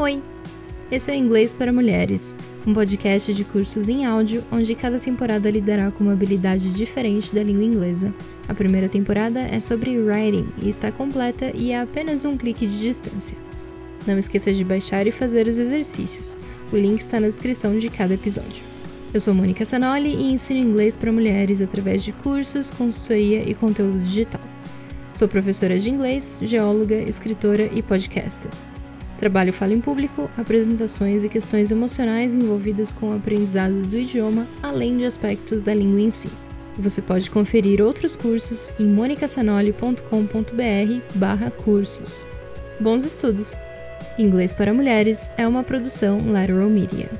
Oi! Esse é o Inglês para Mulheres, um podcast de cursos em áudio onde cada temporada lidará com uma habilidade diferente da língua inglesa. A primeira temporada é sobre writing e está completa e é apenas um clique de distância. Não esqueça de baixar e fazer os exercícios. O link está na descrição de cada episódio. Eu sou Mônica Sanoli e ensino inglês para mulheres através de cursos, consultoria e conteúdo digital. Sou professora de inglês, geóloga, escritora e podcaster. Trabalho fala em público, apresentações e questões emocionais envolvidas com o aprendizado do idioma, além de aspectos da língua em si. Você pode conferir outros cursos em monicasanoli.com.br/cursos. Bons estudos! Inglês para Mulheres é uma produção Lateral Media.